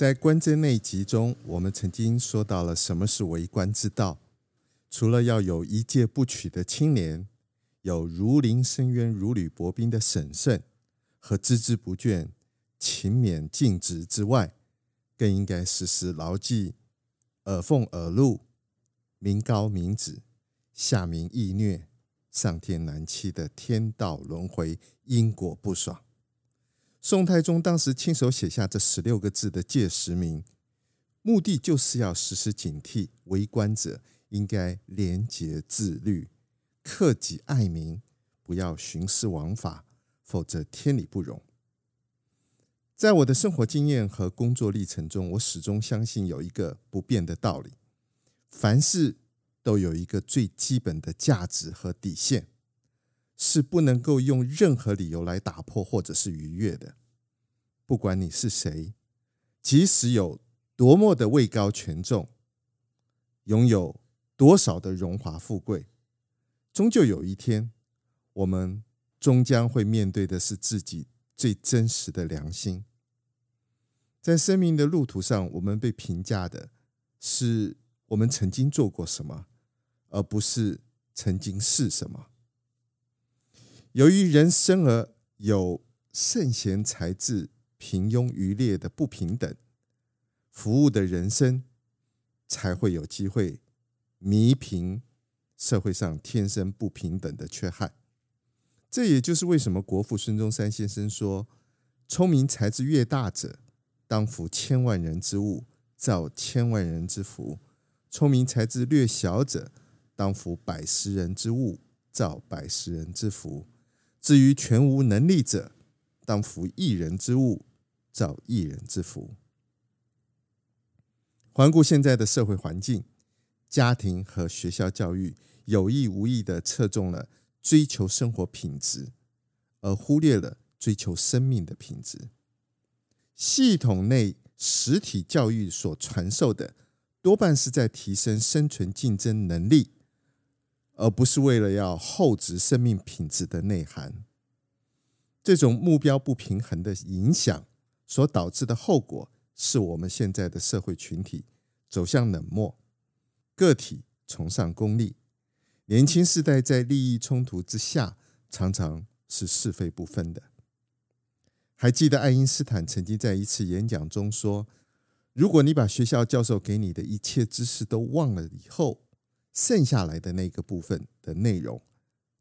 在观真那集中，我们曾经说到了什么是为官之道。除了要有一介不取的清廉，有如临深渊、如履薄冰的审慎和孜孜不倦、勤勉尽职之外，更应该时时牢记耳奉耳禄、民高民脂、下民易虐、上天难欺的天道轮回、因果不爽。宋太宗当时亲手写下这十六个字的戒时铭，目的就是要时时警惕为官者应该廉洁自律、克己爱民，不要徇私枉法，否则天理不容。在我的生活经验和工作历程中，我始终相信有一个不变的道理：凡事都有一个最基本的价值和底线。是不能够用任何理由来打破或者是逾越的。不管你是谁，即使有多么的位高权重，拥有多少的荣华富贵，终究有一天，我们终将会面对的是自己最真实的良心。在生命的路途上，我们被评价的是我们曾经做过什么，而不是曾经是什么。由于人生而有圣贤才智、平庸愚劣的不平等，服务的人生才会有机会弥平社会上天生不平等的缺憾。这也就是为什么国父孙中山先生说：“聪明才智越大者，当服千万人之物，造千万人之福；聪明才智略小者，当服百十人之物，造百十人之福。”至于全无能力者，当服一人之物，造一人之福。环顾现在的社会环境，家庭和学校教育有意无意的侧重了追求生活品质，而忽略了追求生命的品质。系统内实体教育所传授的，多半是在提升生存竞争能力。而不是为了要厚植生命品质的内涵，这种目标不平衡的影响所导致的后果，是我们现在的社会群体走向冷漠，个体崇尚功利，年轻世代在利益冲突之下，常常是是非不分的。还记得爱因斯坦曾经在一次演讲中说：“如果你把学校教授给你的一切知识都忘了以后。”剩下来的那个部分的内容，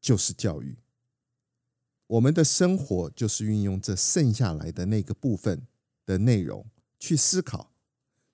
就是教育。我们的生活就是运用这剩下来的那个部分的内容去思考、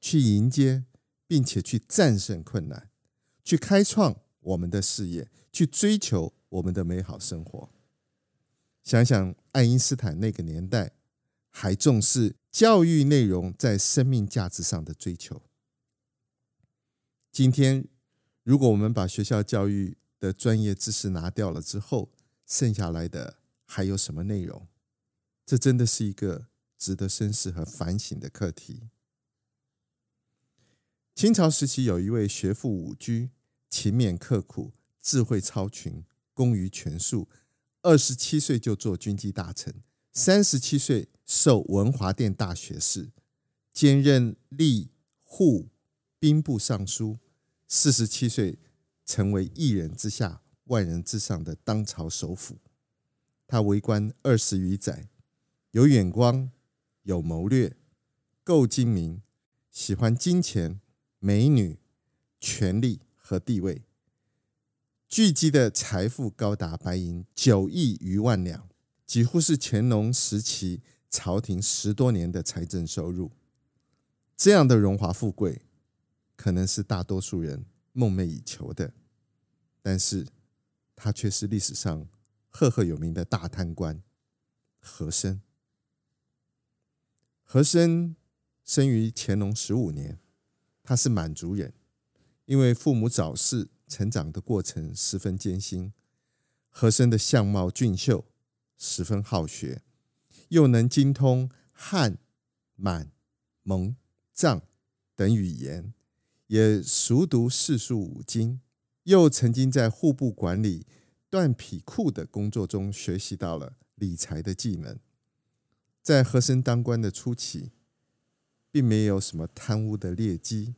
去迎接，并且去战胜困难，去开创我们的事业，去追求我们的美好生活。想想爱因斯坦那个年代，还重视教育内容在生命价值上的追求。今天。如果我们把学校教育的专业知识拿掉了之后，剩下来的还有什么内容？这真的是一个值得深思和反省的课题。清朝时期有一位学富五车，勤勉刻苦，智慧超群，工于权术。二十七岁就做军机大臣，三十七岁授文华殿大学士，兼任吏户兵部尚书。四十七岁，成为一人之下、万人之上的当朝首辅。他为官二十余载，有眼光，有谋略，够精明，喜欢金钱、美女、权力和地位。聚集的财富高达白银九亿余万两，几乎是乾隆时期朝廷十多年的财政收入。这样的荣华富贵。可能是大多数人梦寐以求的，但是他却是历史上赫赫有名的大贪官和珅。和珅生于乾隆十五年，他是满族人，因为父母早逝，成长的过程十分艰辛。和珅的相貌俊秀，十分好学，又能精通汉、满、蒙、藏等语言，也熟读四书五经，又曾经在户部管理缎匹库的工作中学习到了理财的技能。在和珅当官的初期，并没有什么贪污的劣迹，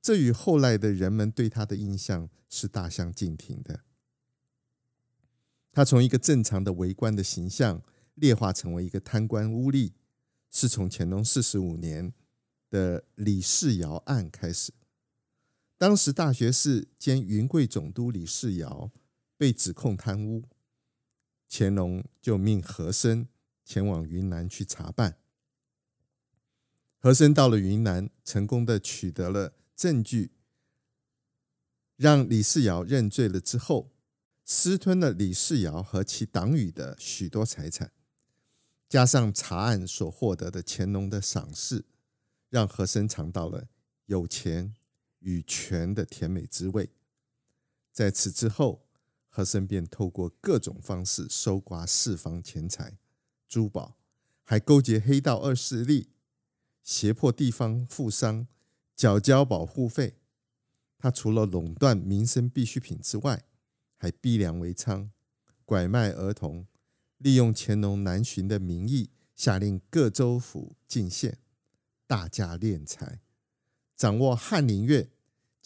这与后来的人们对他的印象是大相径庭的。他从一个正常的为官的形象，劣化成为一个贪官污吏，是从乾隆四十五年的李世尧案开始。当时大学士兼云贵总督李世尧被指控贪污，乾隆就命和珅前往云南去查办。和珅到了云南，成功的取得了证据，让李世尧认罪了之后，私吞了李世尧和其党羽的许多财产，加上查案所获得的乾隆的赏识，让和珅尝到了有钱与权的甜美滋味。在此之后，和珅便透过各种方式搜刮四方钱财。珠宝，还勾结黑道二势力，胁迫地方富商缴交保护费。他除了垄断民生必需品之外，还逼良为娼，拐卖儿童，利用乾隆南巡的名义，下令各州府进献，大加敛财，掌握翰林院，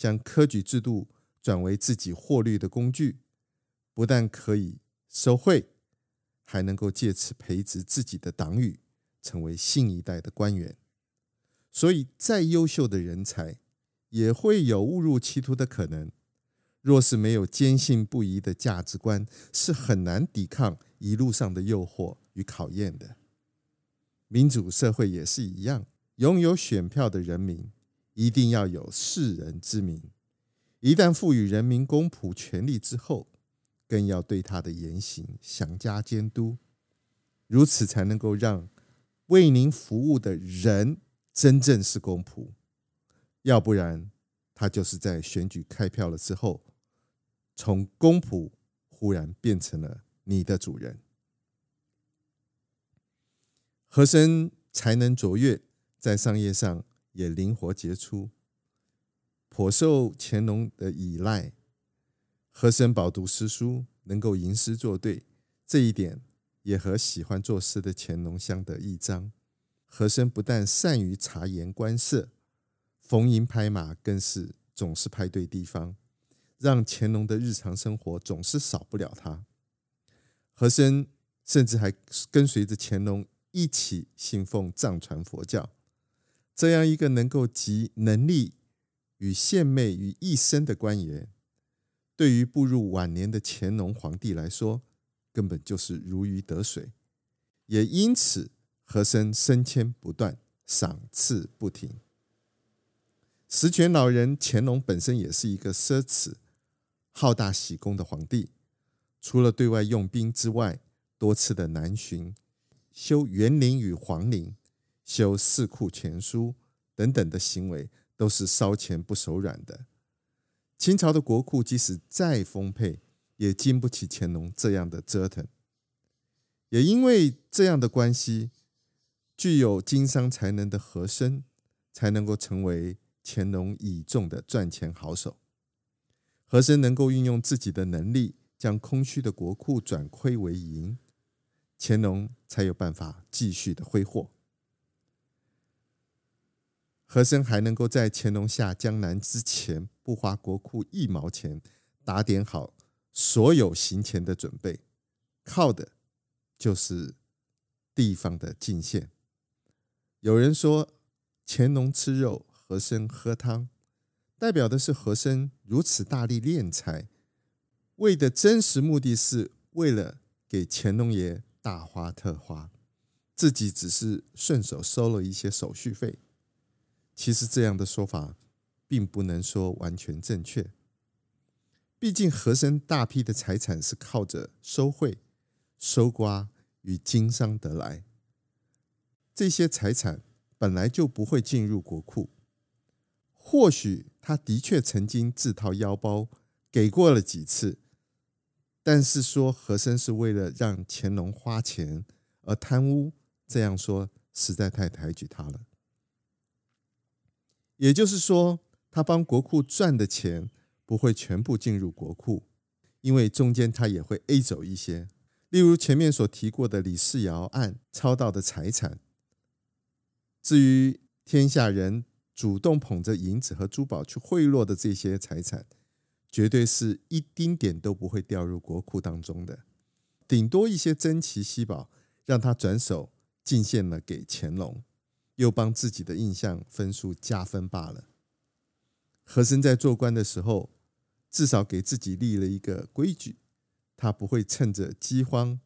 将科举制度转为自己获利的工具，不但可以收贿。还能够借此培植自己的党羽，成为新一代的官员。所以，再优秀的人才也会有误入歧途的可能。若是没有坚信不疑的价值观，是很难抵抗一路上的诱惑与考验的。民主社会也是一样，拥有选票的人民一定要有世人之明。一旦赋予人民公仆权力之后，更要对他的言行详加监督，如此才能够让为您服务的人真正是公仆，要不然他就是在选举开票了之后，从公仆忽然变成了你的主人。和珅才能卓越，在商业上也灵活杰出，颇受乾隆的依赖。和珅饱读诗书，能够吟诗作对，这一点也和喜欢作诗的乾隆相得益彰。和珅不但善于察言观色，逢迎拍马更是总是拍对地方，让乾隆的日常生活总是少不了他。和珅甚至还跟随着乾隆一起信奉藏传佛教，这样一个能够集能力与献媚于一身的官员。对于步入晚年的乾隆皇帝来说，根本就是如鱼得水，也因此和珅升迁不断，赏赐不停。十全老人乾隆本身也是一个奢侈、好大喜功的皇帝，除了对外用兵之外，多次的南巡、修园林与皇陵、修四库全书等等的行为，都是烧钱不手软的。清朝的国库即使再丰沛，也经不起乾隆这样的折腾。也因为这样的关系，具有经商才能的和珅，才能够成为乾隆倚重的赚钱好手。和珅能够运用自己的能力，将空虚的国库转亏为盈，乾隆才有办法继续的挥霍。和珅还能够在乾隆下江南之前，不花国库一毛钱，打点好所有行前的准备，靠的就是地方的进献。有人说，乾隆吃肉，和珅喝汤，代表的是和珅如此大力敛财，为的真实目的是为了给乾隆爷大花特花，自己只是顺手收了一些手续费。其实这样的说法并不能说完全正确。毕竟和珅大批的财产是靠着收贿、收刮与经商得来，这些财产本来就不会进入国库。或许他的确曾经自掏腰包给过了几次，但是说和珅是为了让乾隆花钱而贪污，这样说实在太抬举他了。也就是说，他帮国库赚的钱。不会全部进入国库，因为中间他也会 A 走一些，例如前面所提过的李世尧案抄到的财产。至于天下人主动捧着银子和珠宝去贿赂的这些财产，绝对是一丁点都不会掉入国库当中的，顶多一些珍奇稀宝，让他转手进献了给乾隆，又帮自己的印象分数加分罢了。和珅在做官的时候。至少给自己立了一个规矩，他不会趁着饥荒、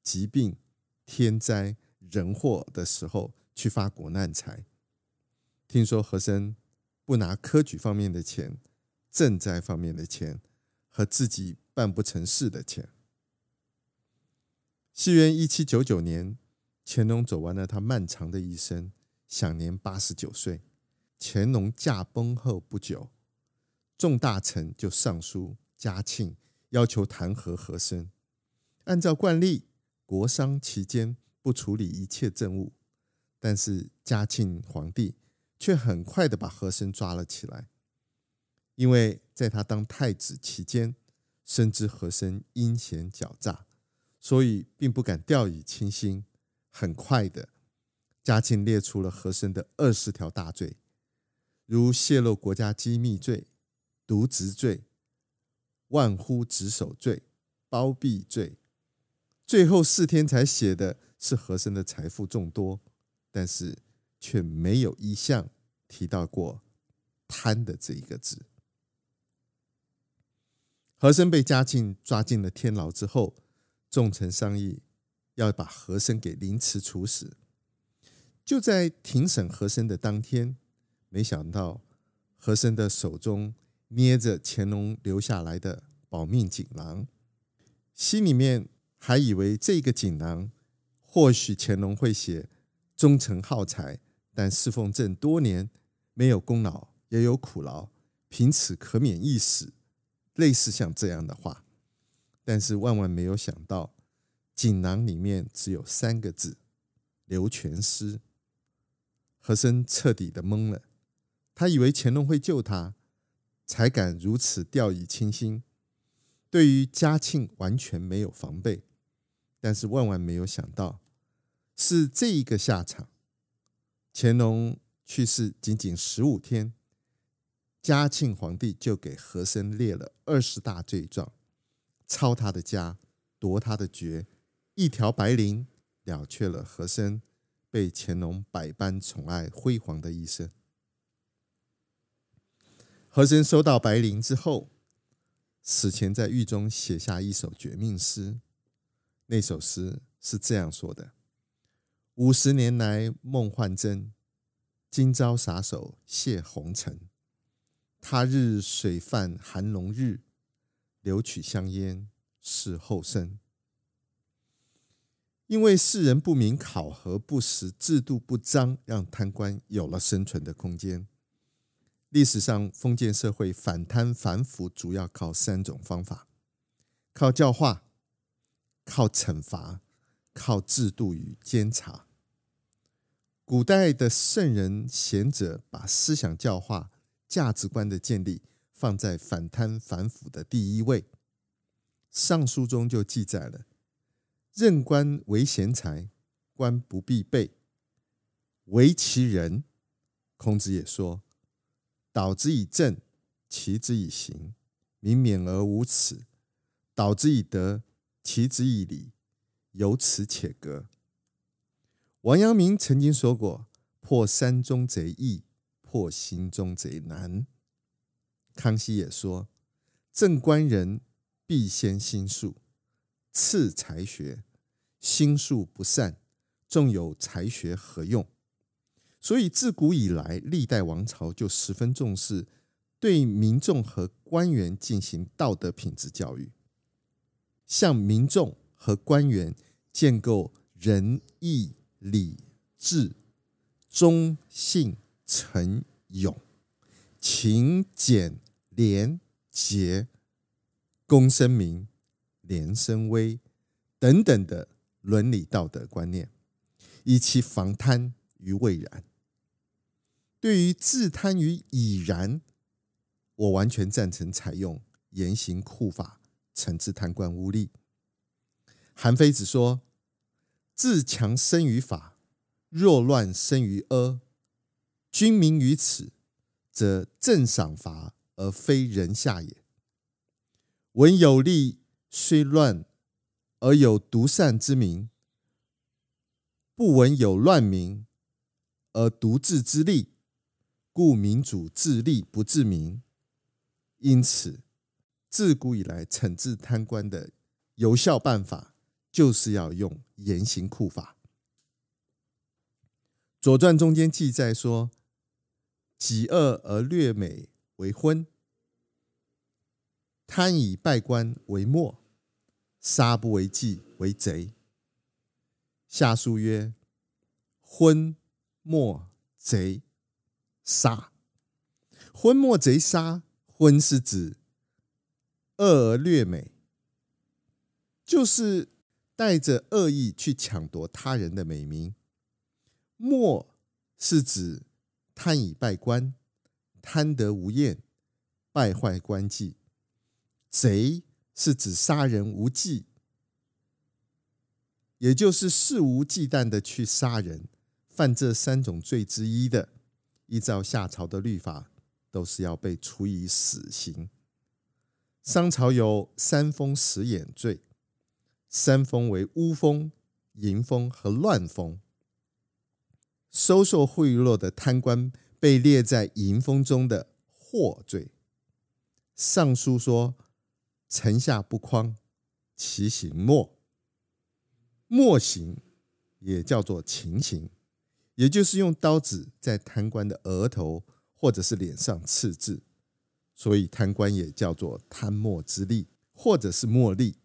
疾病、天灾人祸的时候去发国难财。听说和珅不拿科举方面的钱、赈灾方面的钱和自己办不成事的钱。西元一七九九年，乾隆走完了他漫长的一生，享年八十九岁。乾隆驾崩后不久。众大臣就上书嘉庆，要求弹劾和珅。按照惯例，国丧期间不处理一切政务，但是嘉庆皇帝却很快的把和珅抓了起来，因为在他当太子期间，深知和珅阴险狡诈，所以并不敢掉以轻心。很快的，嘉庆列出了和珅的二十条大罪，如泄露国家机密罪。渎职罪、玩忽职守罪、包庇罪，最后四天才写的是和珅的财富众多，但是却没有一项提到过贪的这一个字。和珅被嘉庆抓进了天牢之后，众臣商议要把和珅给凌迟处死。就在庭审和珅的当天，没想到和珅的手中。捏着乾隆留下来的保命锦囊，心里面还以为这个锦囊或许乾隆会写忠诚好才，但侍奉朕多年，没有功劳也有苦劳，凭此可免一死，类似像这样的话。但是万万没有想到，锦囊里面只有三个字：留全尸。和珅彻底的懵了，他以为乾隆会救他。才敢如此掉以轻心，对于嘉庆完全没有防备，但是万万没有想到，是这一个下场。乾隆去世仅仅十五天，嘉庆皇帝就给和珅列了二十大罪状，抄他的家，夺他的爵，一条白绫了却了和珅被乾隆百般宠爱辉煌的一生。和珅收到白绫之后，死前在狱中写下一首绝命诗。那首诗是这样说的：“五十年来梦幻真，今朝撒手谢红尘。他日水泛寒龙日，留取香烟侍后生。”因为世人不明考核不实，制度不彰，让贪官有了生存的空间。历史上封建社会反贪反腐，主要靠三种方法：靠教化、靠惩罚、靠制度与监察。古代的圣人贤者把思想教化、价值观的建立放在反贪反腐的第一位。《尚书》中就记载了：“任官为贤才，官不必备，惟其人。”孔子也说。导之以政，齐之以刑，民免而无耻；导之以德，齐之以礼，有耻且格。王阳明曾经说过：“破山中贼易，破心中贼难。”康熙也说：“正官人必先心术，次才学。心术不善，纵有才学何用？”所以，自古以来，历代王朝就十分重视对民众和官员进行道德品质教育，向民众和官员建构仁义礼智忠信诚勇勤俭廉洁公生民廉生威等等的伦理道德观念，以其防贪于未然。对于治贪于已然，我完全赞成采用严刑酷法惩治贪官污吏。韩非子说：“治强生于法，若乱生于阿。君民于此，则正赏罚而非人下也。文有利虽乱而有独善之名，不闻有乱民而独治之利，故民主治利不治民。因此，自古以来惩治贪官的有效办法，就是要用严刑酷法。《左传》中间记载说：“己恶而略美为昏，贪以败官为末，杀不为计为贼。”下书曰：“昏、莫、贼、杀。昏、莫、贼、杀。昏是指恶而略美，就是带着恶意去抢夺他人的美名；莫是指贪以败官，贪得无厌，败坏官纪；贼是指杀人无忌，也就是肆无忌惮的去杀人。犯这三种罪之一的，依照夏朝的律法，都是要被处以死刑。商朝有三封死眼罪，三封为污封、淫封和乱封。收受贿赂的贪官被列在淫封中的获罪。尚书说：“臣下不匡，其刑没。”没刑也叫做情刑，也就是用刀子在贪官的额头。或者是脸上刺字，所以贪官也叫做贪墨之吏，或者是墨吏。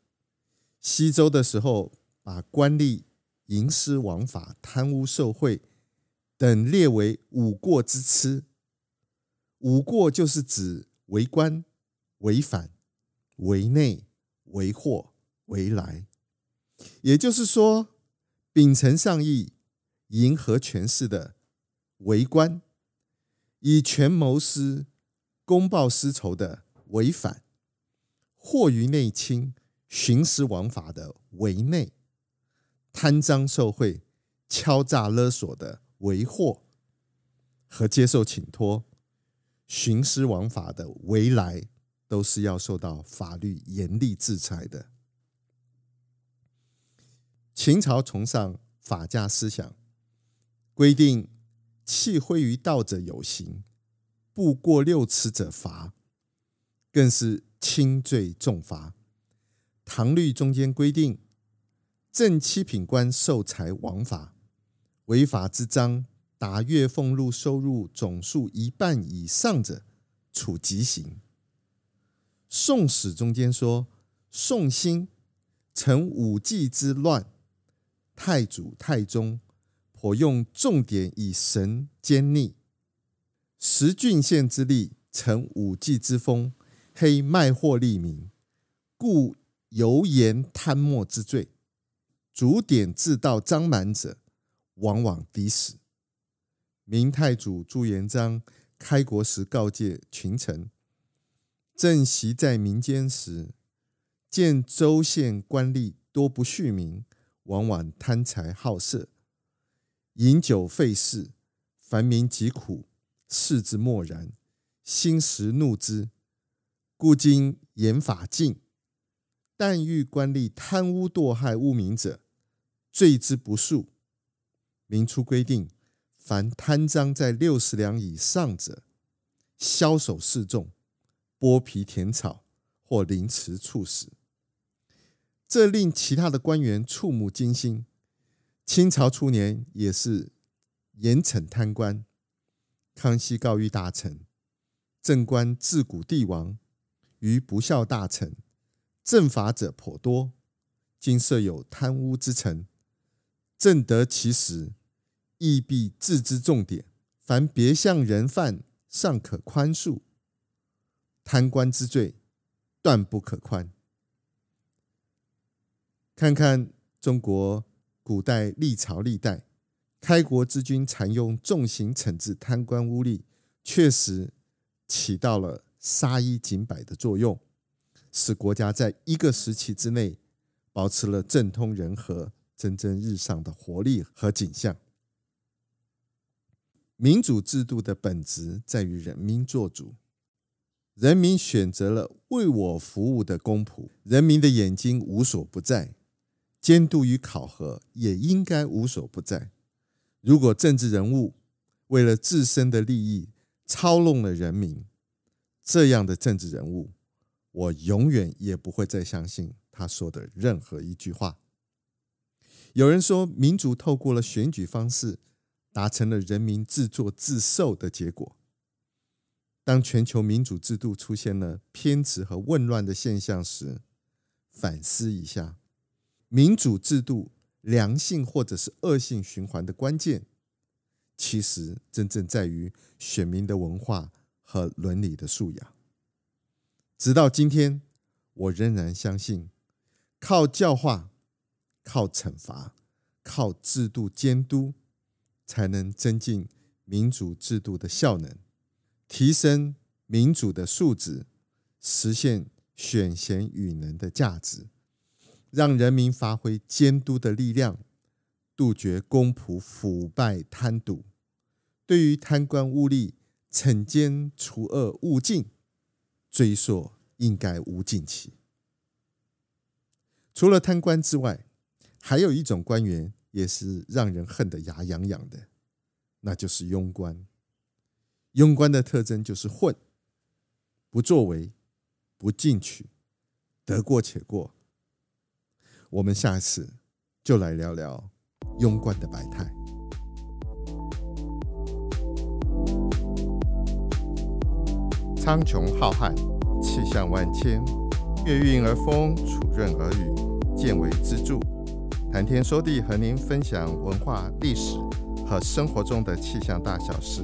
西周的时候，把官吏营私枉法、贪污受贿等列为五过之痴。五过就是指为官、为反、为内、为祸、为来。也就是说，秉承上意、迎合权势的为官。以权谋私、公报私仇的为反；祸于内侵、徇私枉法的为内；贪赃受贿、敲诈勒索的为祸；和接受请托、徇私枉法的为来，都是要受到法律严厉制裁的。秦朝崇尚法家思想，规定。弃挥于道者有刑，步过六尺者罚，更是轻罪重罚。唐律中间规定，正七品官受财枉法，违法之章达月俸禄收入总数一半以上者，处极刑。宋史中间说，宋兴趁武季之乱，太祖太宗。我用重典以绳奸逆，十郡县之力成武季之风，黑卖货利民，故犹言贪墨之罪。主典自盗赃满者，往往抵死。明太祖朱元璋开国时告诫群臣：朕昔在民间时，见州县官吏多不恤民，往往贪财好色。饮酒费事，凡民疾苦，视之漠然，兴时怒之，故今严法禁。但遇官吏贪污堕害污民者，罪之不恕。明初规定，凡贪赃在六十两以上者，枭首示众，剥皮填草，或凌迟处死。这令其他的官员触目惊心。清朝初年也是严惩贪官。康熙告諭大臣：政官自古帝王，于不肖大臣，正法者颇多。今设有贪污之臣，正得其时，亦必治之重点。凡别项人犯，尚可宽恕；贪官之罪，断不可宽。看看中国古代历朝历代，开国之君常用重刑惩治贪官污吏，确实起到了杀一儆百的作用，使国家在一个时期之内保持了政通人和、蒸蒸日上的活力和景象。民主制度的本质在于人民做主，人民选择了为我服务的公仆，人民的眼睛无所不在。监督与考核也应该无所不在。如果政治人物为了自身的利益操弄了人民，这样的政治人物，我永远也不会再相信他说的任何一句话。有人说，民主透过了选举方式，达成了人民自作自受的结果。当全球民主制度出现了偏执和混乱的现象时，反思一下。民主制度良性或者是恶性循环的关键，其实真正在于选民的文化和伦理的素养。直到今天，我仍然相信，靠教化、靠惩罚、靠制度监督，才能增进民主制度的效能，提升民主的素质，实现选贤与能的价值。让人民发挥监督的力量，杜绝公仆腐败贪渎。对于贪官污吏，惩奸除恶务尽，追溯应该无尽期。除了贪官之外，还有一种官员也是让人恨得牙痒痒的，那就是庸官。庸官的特征就是混，不作为，不进取，得过且过。我们下次就来聊聊庸官的百态。苍穹浩瀚，气象万千，月晕而风，础润而雨，见为支柱。谈天说地，和您分享文化、历史和生活中的气象大小事，